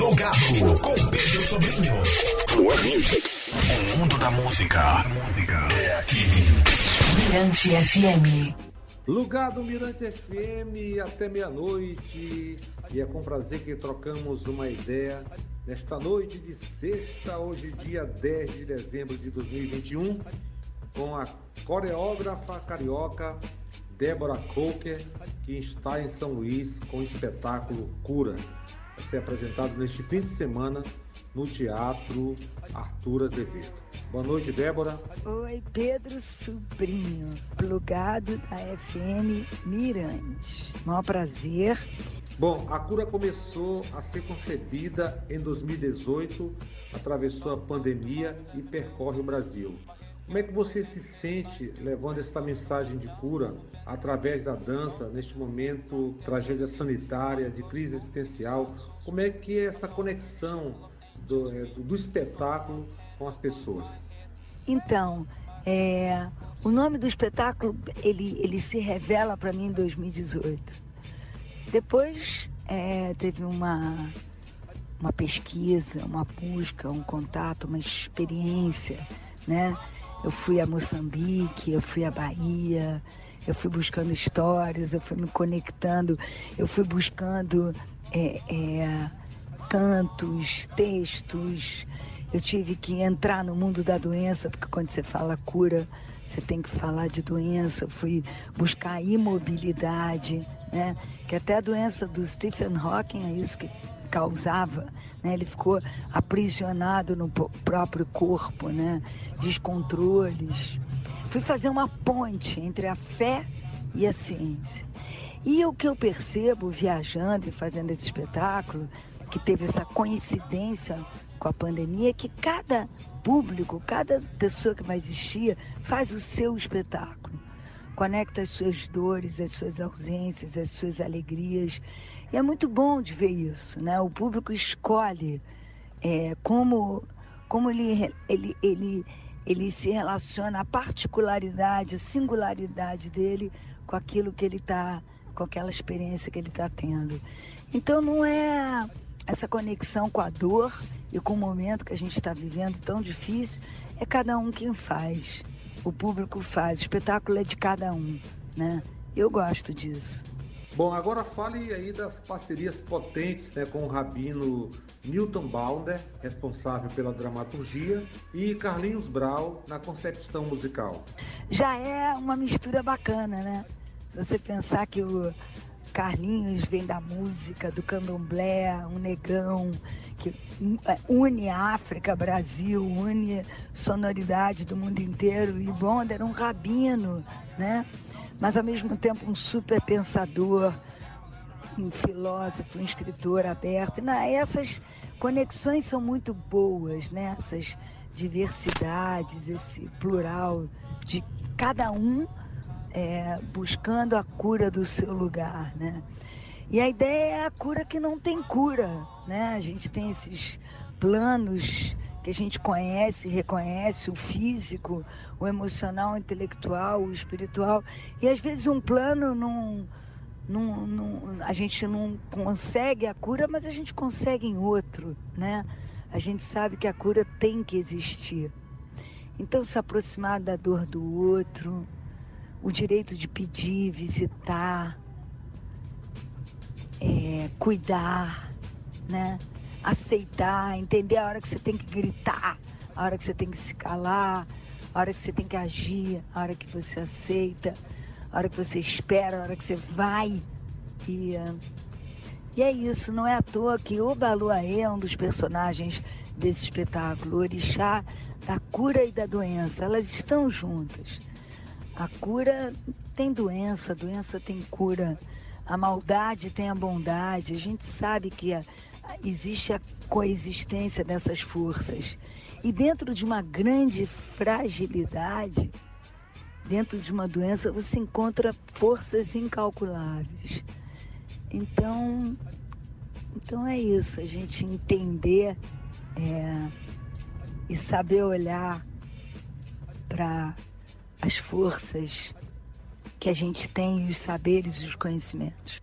Plugado com Pedro Sobrinho. Music. O mundo da música é aqui. Mirante FM. Plugado Mirante FM até meia-noite. E é com prazer que trocamos uma ideia nesta noite de sexta, hoje dia 10 de dezembro de 2021, com a coreógrafa carioca Débora Coker, que está em São Luís com o espetáculo Cura. Ser apresentado neste fim de semana no Teatro Arthur Azevedo. Boa noite, Débora. Oi, Pedro Sobrinho, plugado da FM Mirante. Maior prazer. Bom, a cura começou a ser concebida em 2018, atravessou a pandemia e percorre o Brasil. Como é que você se sente levando esta mensagem de cura através da dança neste momento tragédia sanitária, de crise existencial? Como é que é essa conexão do, é, do, espetáculo com as pessoas? Então, é, o nome do espetáculo ele, ele se revela para mim em 2018. Depois é, teve uma, uma pesquisa, uma busca, um contato, uma experiência, né? Eu fui a Moçambique, eu fui à Bahia, eu fui buscando histórias, eu fui me conectando, eu fui buscando é, é, cantos, textos. Eu tive que entrar no mundo da doença, porque quando você fala cura, você tem que falar de doença. Eu fui buscar imobilidade, né? Que até a doença do Stephen Hawking é isso que causava, né? Ele ficou aprisionado no próprio corpo, né? Descontroles. Fui fazer uma ponte entre a fé e a ciência. E o que eu percebo viajando e fazendo esse espetáculo, que teve essa coincidência com a pandemia, é que cada público, cada pessoa que vai existir, faz o seu espetáculo. Conecta as suas dores, as suas ausências, as suas alegrias. E é muito bom de ver isso, né? O público escolhe é, como, como ele, ele, ele, ele se relaciona, a particularidade, a singularidade dele com aquilo que ele está, com aquela experiência que ele está tendo. Então não é essa conexão com a dor e com o momento que a gente está vivendo tão difícil, é cada um quem faz. O público faz, o espetáculo é de cada um, né? Eu gosto disso. Bom, agora fale aí das parcerias potentes né, com o Rabino Newton Baunder, responsável pela dramaturgia, e Carlinhos Brau na concepção musical. Já é uma mistura bacana, né? Se você pensar que o Carlinhos vem da música, do candomblé, um negão que une África, Brasil, une sonoridade do mundo inteiro, e Bonder era um rabino, né? Mas ao mesmo tempo um super pensador, um filósofo, um escritor aberto. E, essas conexões são muito boas, né? essas diversidades, esse plural de cada um é, buscando a cura do seu lugar. Né? E a ideia é a cura que não tem cura. Né? A gente tem esses planos que a gente conhece, reconhece, o físico, o emocional, o intelectual, o espiritual. E às vezes um plano não, não, não, a gente não consegue a cura, mas a gente consegue em outro, né? A gente sabe que a cura tem que existir. Então se aproximar da dor do outro, o direito de pedir, visitar, é, cuidar, né? Aceitar, entender a hora que você tem que gritar, a hora que você tem que se calar, a hora que você tem que agir, a hora que você aceita, a hora que você espera, a hora que você vai. E, e é isso, não é à toa que o Baluaê é um dos personagens desse espetáculo, o orixá da cura e da doença. Elas estão juntas. A cura tem doença, a doença tem cura. A maldade tem a bondade. A gente sabe que a, existe a coexistência dessas forças. E dentro de uma grande fragilidade, dentro de uma doença, você encontra forças incalculáveis. Então, então é isso, a gente entender é, e saber olhar para as forças que a gente tem, os saberes e os conhecimentos.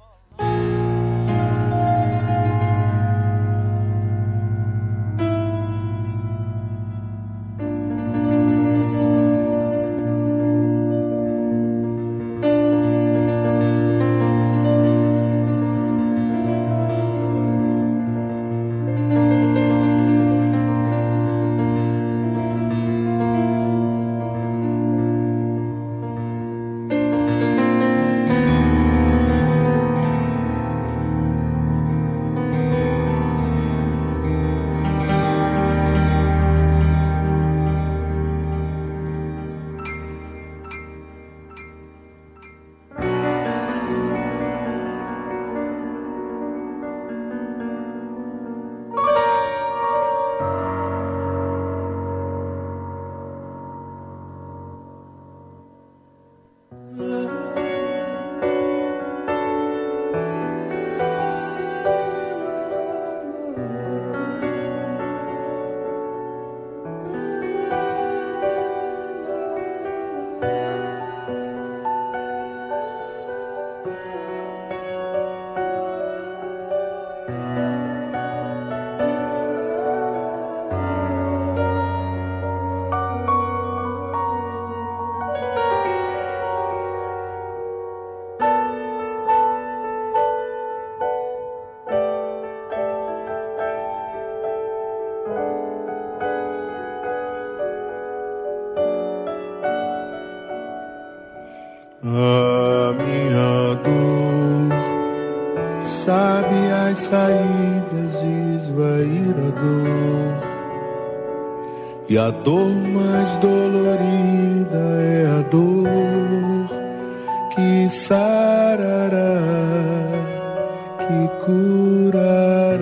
E a dor mais dolorida é a dor que sarará, que curará,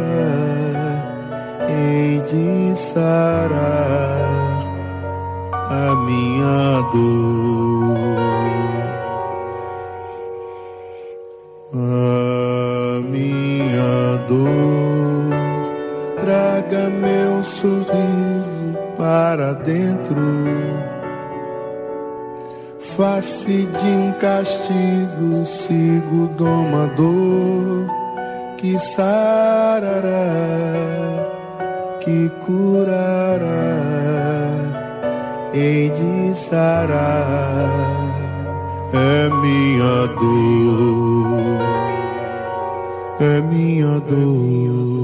hei de sarar a minha dor. Traga meu sorriso para dentro. Face de um castigo, sigo domador que sarará, que curará, hei de sarar. É minha dor, é minha dor.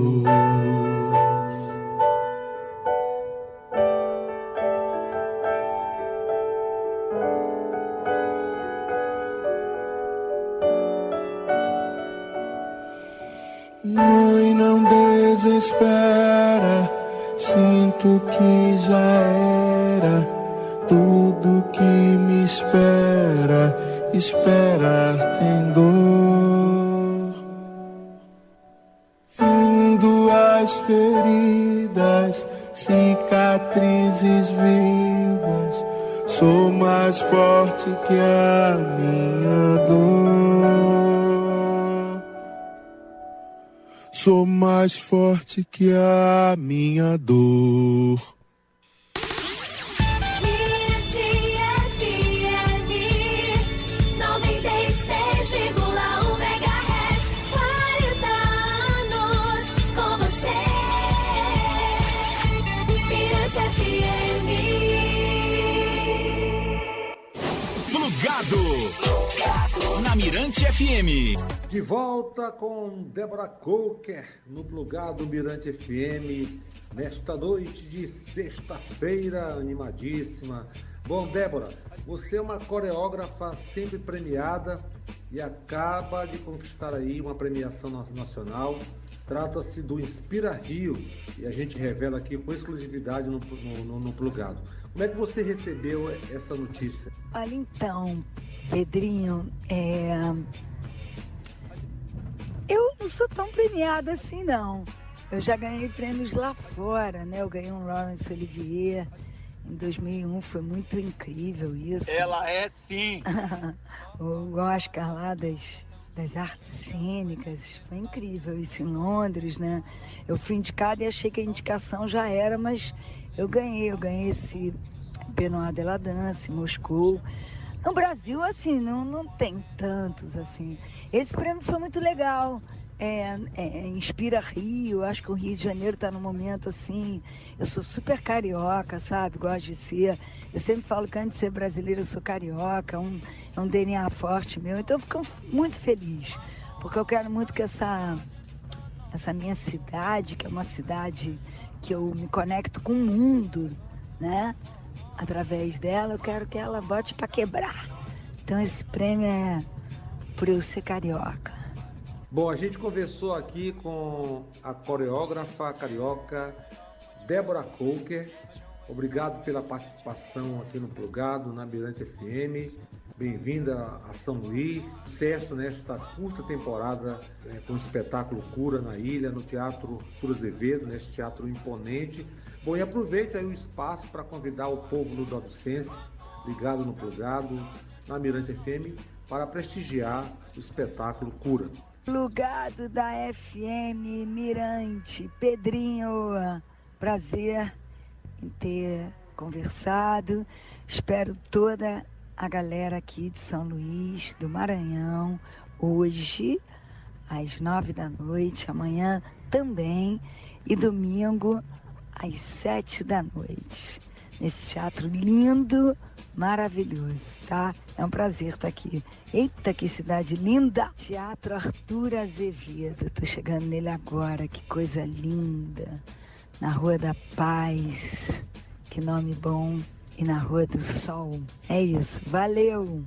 As feridas, cicatrizes vivas, sou mais forte que a minha dor. Sou mais forte que a minha dor. Mirante FM. De volta com Débora Coker no plugado Mirante FM nesta noite de sexta-feira animadíssima. Bom, Débora, você é uma coreógrafa sempre premiada e acaba de conquistar aí uma premiação nacional. Trata-se do Inspira Rio e a gente revela aqui com exclusividade no, no, no, no plugado. Como é que você recebeu essa notícia? Olha, então, Pedrinho, é... eu não sou tão premiada assim, não. Eu já ganhei prêmios lá fora, né? Eu ganhei um Lawrence Olivier em 2001, foi muito incrível isso. Ela é sim! o Oscar lá das, das artes cênicas, foi incrível isso em Londres, né? Eu fui indicada e achei que a indicação já era, mas eu ganhei, eu ganhei esse Benoit de la Danse, Moscou. No Brasil, assim, não, não tem tantos, assim. Esse prêmio foi muito legal. É, é, inspira Rio, acho que o Rio de Janeiro está num momento assim. Eu sou super carioca, sabe? Gosto de ser. Eu sempre falo que antes de ser brasileira, eu sou carioca, um, é um DNA forte meu. Então eu fico muito feliz, porque eu quero muito que essa, essa minha cidade, que é uma cidade que eu me conecto com o mundo, né? Através dela, eu quero que ela bote para quebrar. Então esse prêmio é por eu ser carioca. Bom, a gente conversou aqui com a coreógrafa carioca Débora Coker. Obrigado pela participação aqui no Plugado, na Mirante FM. Bem-vinda a São Luís. Sucesso nesta curta temporada é, com o espetáculo Cura na Ilha, no Teatro Cura Azevedo, neste teatro imponente. Bom, e aproveite aí o espaço para convidar o povo do Dodocense, ligado no Plugado, na Mirante FM, para prestigiar o espetáculo Cura. Plugado da FM Mirante, Pedrinho, prazer em ter conversado. Espero toda a galera aqui de São Luís, do Maranhão, hoje, às nove da noite, amanhã também, e domingo, às sete da noite. Nesse teatro lindo, maravilhoso, tá? É um prazer estar aqui. Eita, que cidade linda! Teatro Arthur Azevedo. Tô chegando nele agora, que coisa linda. Na Rua da Paz. Que nome bom e na Rua do Sol. É isso. Valeu!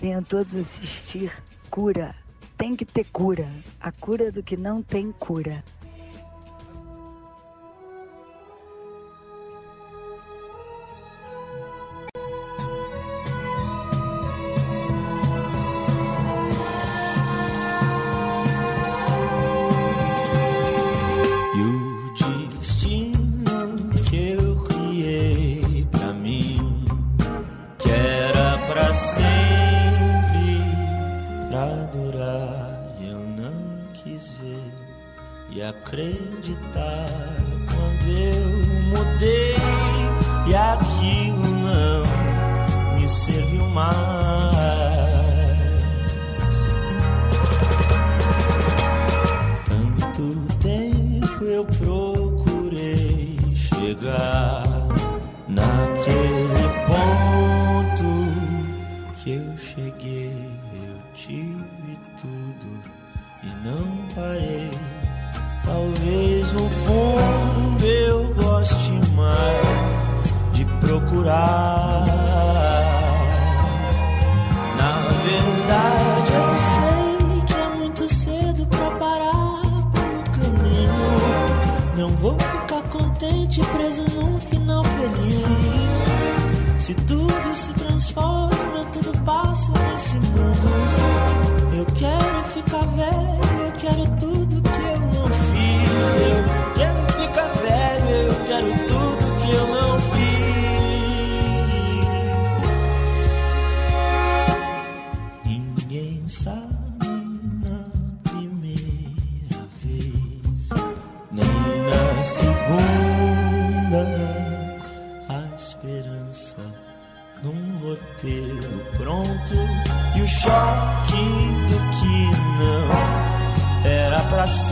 Venham todos assistir Cura. tem que ter cura. A cura do que não tem cura. Acreditar quando eu mudei e aquilo não me serviu mais. Tanto tempo eu procurei chegar naquele ponto que eu cheguei, eu tive tudo e não parei feliz. Se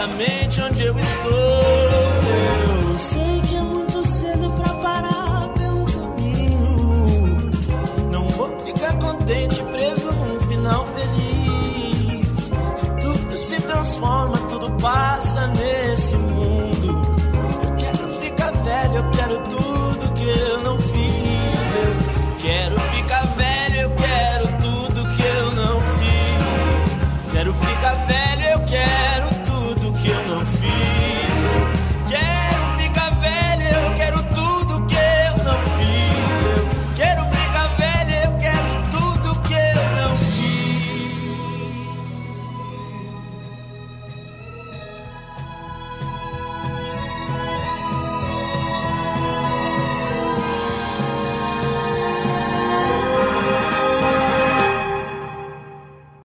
exatamente onde eu estou.